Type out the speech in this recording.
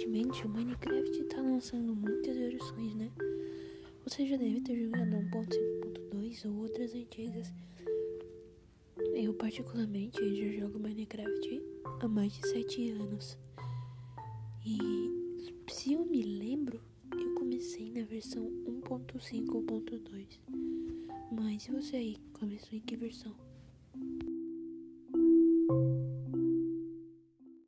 Recentemente, o Minecraft está lançando muitas versões, né? Você já deve ter jogado 1.5.2 ou outras antigas. Eu, particularmente, já jogo Minecraft há mais de 7 anos. E se eu me lembro, eu comecei na versão 1.5.2. Mas e você aí, começou em que versão?